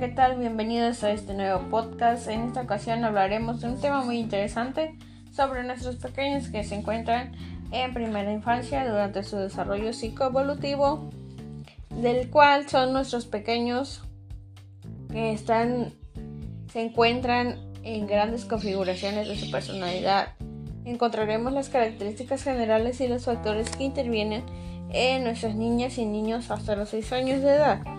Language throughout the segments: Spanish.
¿qué tal? Bienvenidos a este nuevo podcast. En esta ocasión hablaremos de un tema muy interesante sobre nuestros pequeños que se encuentran en primera infancia durante su desarrollo psicoevolutivo, del cual son nuestros pequeños que están se encuentran en grandes configuraciones de su personalidad. Encontraremos las características generales y los factores que intervienen en nuestras niñas y niños hasta los 6 años de edad.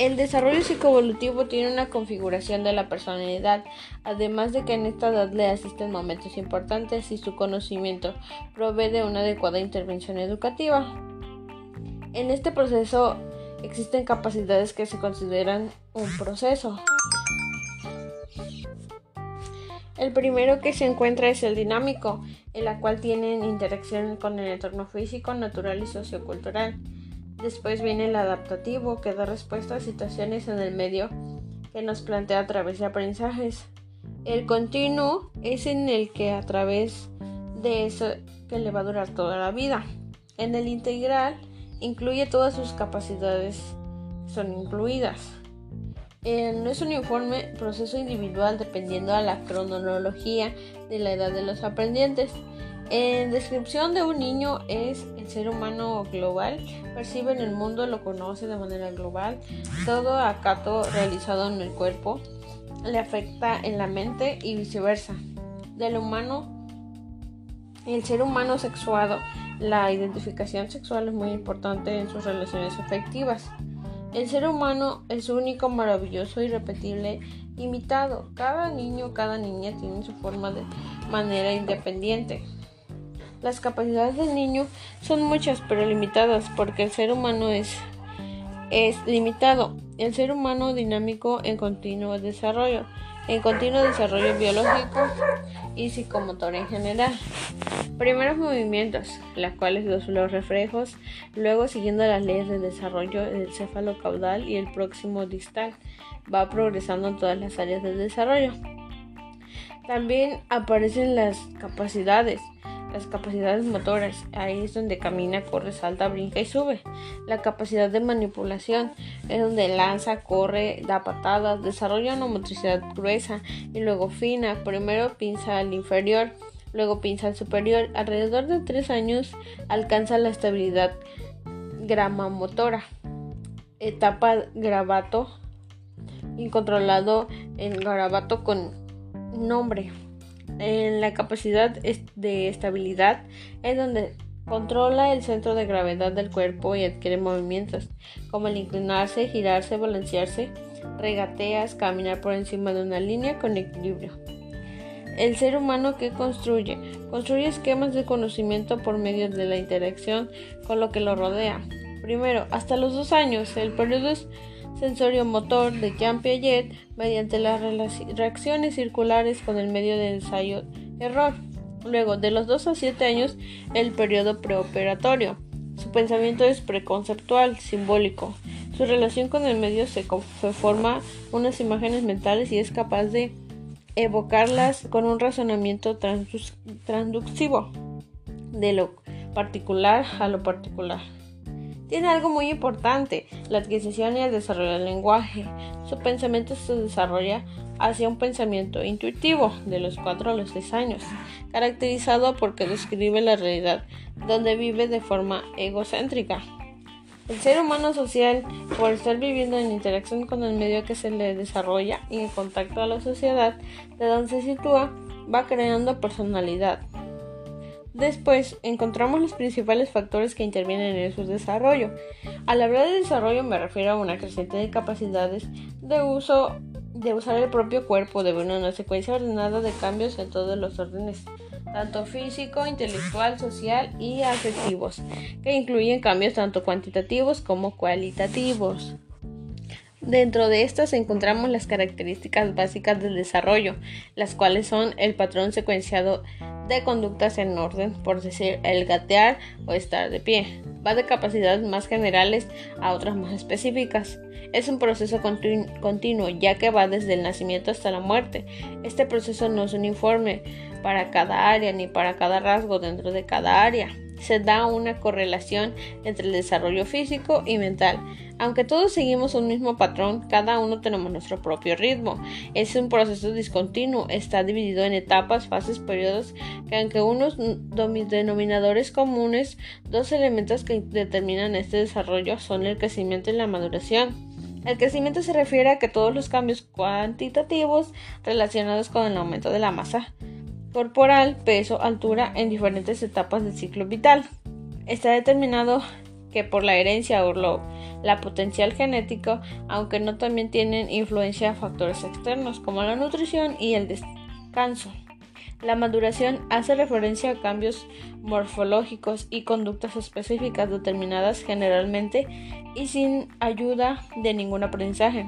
El desarrollo psicoevolutivo tiene una configuración de la personalidad, además de que en esta edad le asisten momentos importantes y su conocimiento provee de una adecuada intervención educativa. En este proceso existen capacidades que se consideran un proceso. El primero que se encuentra es el dinámico, en la cual tienen interacción con el entorno físico, natural y sociocultural. Después viene el adaptativo, que da respuesta a situaciones en el medio que nos plantea a través de aprendizajes. El continuo es en el que a través de eso que le va a durar toda la vida. En el integral incluye todas sus capacidades, son incluidas. no es un uniforme proceso individual dependiendo a la cronología de la edad de los aprendientes. En descripción de un niño es el ser humano global, percibe en el mundo, lo conoce de manera global, todo acato realizado en el cuerpo le afecta en la mente y viceversa. Del humano, el ser humano sexuado, la identificación sexual es muy importante en sus relaciones afectivas. El ser humano es único, maravilloso, irrepetible, imitado. Cada niño, cada niña tiene su forma de manera independiente. Las capacidades del niño son muchas pero limitadas porque el ser humano es, es limitado. El ser humano dinámico en continuo desarrollo, en continuo desarrollo biológico y psicomotor en general. Primeros movimientos, las cuales los, los reflejos, luego siguiendo las leyes de desarrollo del céfalo caudal y el próximo distal, va progresando en todas las áreas del desarrollo. También aparecen las capacidades, las capacidades motoras, ahí es donde camina, corre, salta, brinca y sube. La capacidad de manipulación es donde lanza, corre, da patadas, desarrolla una motricidad gruesa y luego fina. Primero pinza al inferior, luego pinza al superior. Alrededor de 3 años alcanza la estabilidad gramomotora. Etapa grabato incontrolado en grabato con nombre en la capacidad de estabilidad es donde controla el centro de gravedad del cuerpo y adquiere movimientos como el inclinarse, girarse, balancearse, regateas, caminar por encima de una línea con equilibrio. El ser humano que construye, construye esquemas de conocimiento por medio de la interacción con lo que lo rodea. Primero, hasta los dos años, el periodo es sensorio motor de Jean Piaget mediante las reacciones circulares con el medio de ensayo-error. Luego, de los 2 a 7 años, el periodo preoperatorio. Su pensamiento es preconceptual, simbólico. Su relación con el medio se, forma unas imágenes mentales y es capaz de evocarlas con un razonamiento transductivo de lo particular a lo particular tiene algo muy importante, la adquisición y el desarrollo del lenguaje. Su pensamiento se desarrolla hacia un pensamiento intuitivo de los 4 a los 6 años, caracterizado porque describe la realidad donde vive de forma egocéntrica. El ser humano social, por estar viviendo en interacción con el medio que se le desarrolla y en contacto a la sociedad de donde se sitúa, va creando personalidad, Después encontramos los principales factores que intervienen en su desarrollo. Al hablar de desarrollo me refiero a una creciente de capacidades de uso de usar el propio cuerpo de una secuencia ordenada de cambios en todos los órdenes, tanto físico, intelectual, social y afectivos, que incluyen cambios tanto cuantitativos como cualitativos. Dentro de estas encontramos las características básicas del desarrollo, las cuales son el patrón secuenciado de conductas en orden, por decir el gatear o estar de pie. Va de capacidades más generales a otras más específicas. Es un proceso continuo, ya que va desde el nacimiento hasta la muerte. Este proceso no es uniforme para cada área ni para cada rasgo dentro de cada área. Se da una correlación entre el desarrollo físico y mental. Aunque todos seguimos un mismo patrón, cada uno tenemos nuestro propio ritmo. Es un proceso discontinuo, está dividido en etapas, fases, periodos, que aunque unos denominadores comunes, dos elementos que determinan este desarrollo son el crecimiento y la maduración. El crecimiento se refiere a que todos los cambios cuantitativos relacionados con el aumento de la masa corporal, peso, altura en diferentes etapas del ciclo vital. Está determinado que por la herencia o la potencial genético, aunque no también tienen influencia factores externos como la nutrición y el descanso. La maduración hace referencia a cambios morfológicos y conductas específicas determinadas generalmente y sin ayuda de ningún aprendizaje.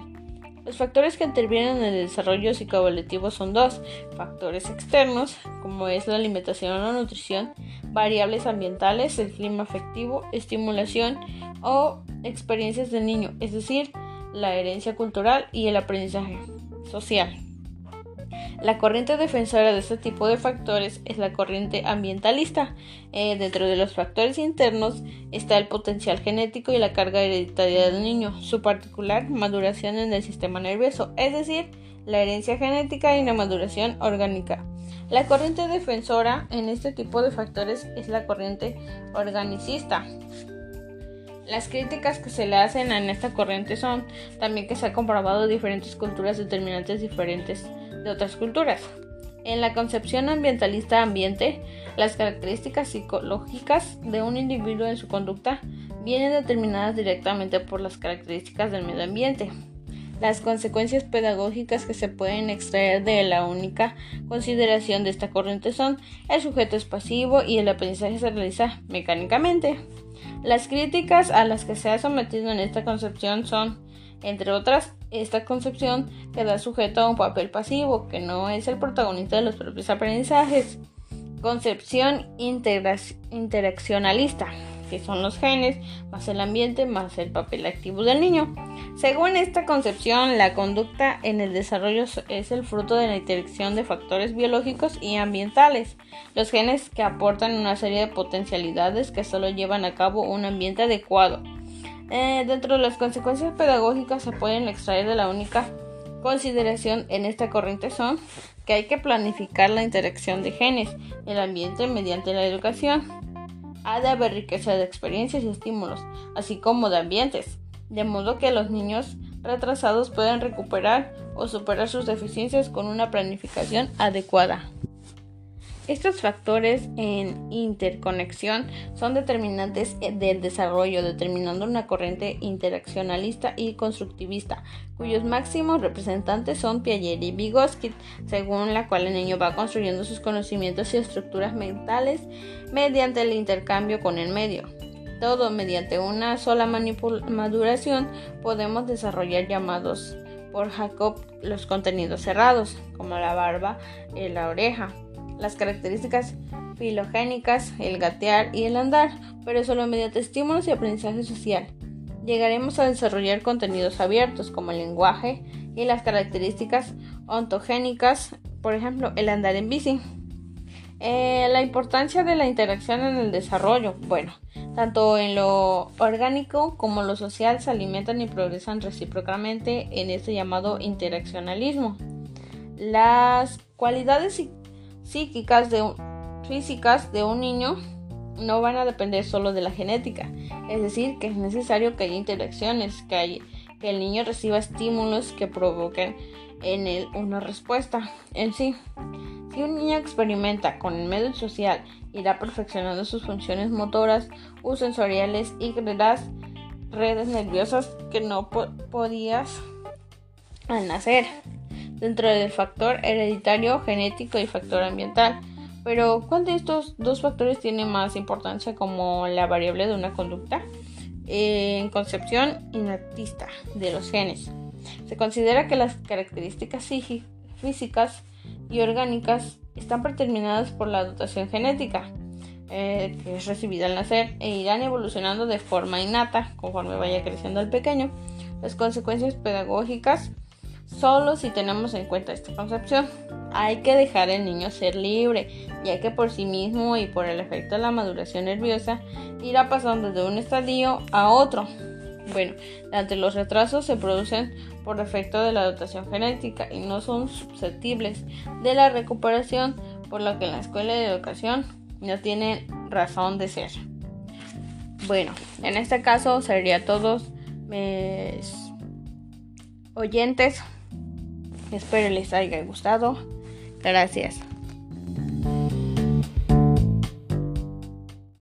Los factores que intervienen en el desarrollo psicoevolutivo son dos, factores externos, como es la alimentación o la nutrición, variables ambientales, el clima afectivo, estimulación o experiencias del niño, es decir, la herencia cultural y el aprendizaje social. La corriente defensora de este tipo de factores es la corriente ambientalista. Eh, dentro de los factores internos está el potencial genético y la carga hereditaria del niño, su particular maduración en el sistema nervioso, es decir, la herencia genética y la maduración orgánica. La corriente defensora en este tipo de factores es la corriente organicista. Las críticas que se le hacen en esta corriente son también que se ha comprobado diferentes culturas determinantes diferentes de otras culturas. En la concepción ambientalista ambiente, las características psicológicas de un individuo en su conducta vienen determinadas directamente por las características del medio ambiente. Las consecuencias pedagógicas que se pueden extraer de la única consideración de esta corriente son el sujeto es pasivo y el aprendizaje se realiza mecánicamente. Las críticas a las que se ha sometido en esta concepción son entre otras, esta concepción queda sujeto a un papel pasivo, que no es el protagonista de los propios aprendizajes. Concepción interaccionalista, que son los genes, más el ambiente, más el papel activo del niño. Según esta concepción, la conducta en el desarrollo es el fruto de la interacción de factores biológicos y ambientales. Los genes que aportan una serie de potencialidades que solo llevan a cabo un ambiente adecuado. Eh, dentro de las consecuencias pedagógicas se pueden extraer de la única consideración en esta corriente son que hay que planificar la interacción de genes en el ambiente mediante la educación. Ha de haber riqueza de experiencias y estímulos, así como de ambientes, de modo que los niños retrasados puedan recuperar o superar sus deficiencias con una planificación adecuada. Estos factores en interconexión son determinantes del desarrollo, determinando una corriente interaccionalista y constructivista, cuyos máximos representantes son Piaget y Vygotsky, según la cual el niño va construyendo sus conocimientos y estructuras mentales mediante el intercambio con el medio. Todo mediante una sola maduración podemos desarrollar llamados por Jacob los contenidos cerrados, como la barba y la oreja las características filogénicas, el gatear y el andar, pero solo mediante estímulos y aprendizaje social. Llegaremos a desarrollar contenidos abiertos como el lenguaje y las características ontogénicas, por ejemplo, el andar en bici. Eh, la importancia de la interacción en el desarrollo. Bueno, tanto en lo orgánico como lo social se alimentan y progresan recíprocamente en este llamado interaccionalismo. Las cualidades psíquicas de un, físicas de un niño no van a depender solo de la genética. Es decir, que es necesario que haya interacciones, que, que el niño reciba estímulos que provoquen en él una respuesta en sí. Si un niño experimenta con el medio social, irá perfeccionando sus funciones motoras o sensoriales y crearás redes nerviosas que no podías al nacer dentro del factor hereditario, genético y factor ambiental. Pero, ¿cuál de estos dos factores tiene más importancia como la variable de una conducta? En concepción inactista de los genes. Se considera que las características físicas y orgánicas están predeterminadas por la dotación genética, eh, que es recibida al nacer, e irán evolucionando de forma innata conforme vaya creciendo el pequeño. Las consecuencias pedagógicas solo si tenemos en cuenta esta concepción. hay que dejar al niño ser libre, ya que por sí mismo y por el efecto de la maduración nerviosa irá pasando de un estadio a otro. Bueno, ante los retrasos se producen por efecto de la dotación genética y no son susceptibles de la recuperación, por lo que en la escuela de educación no tienen razón de ser. Bueno, en este caso sería todos mis oyentes. Espero les haya gustado. Gracias.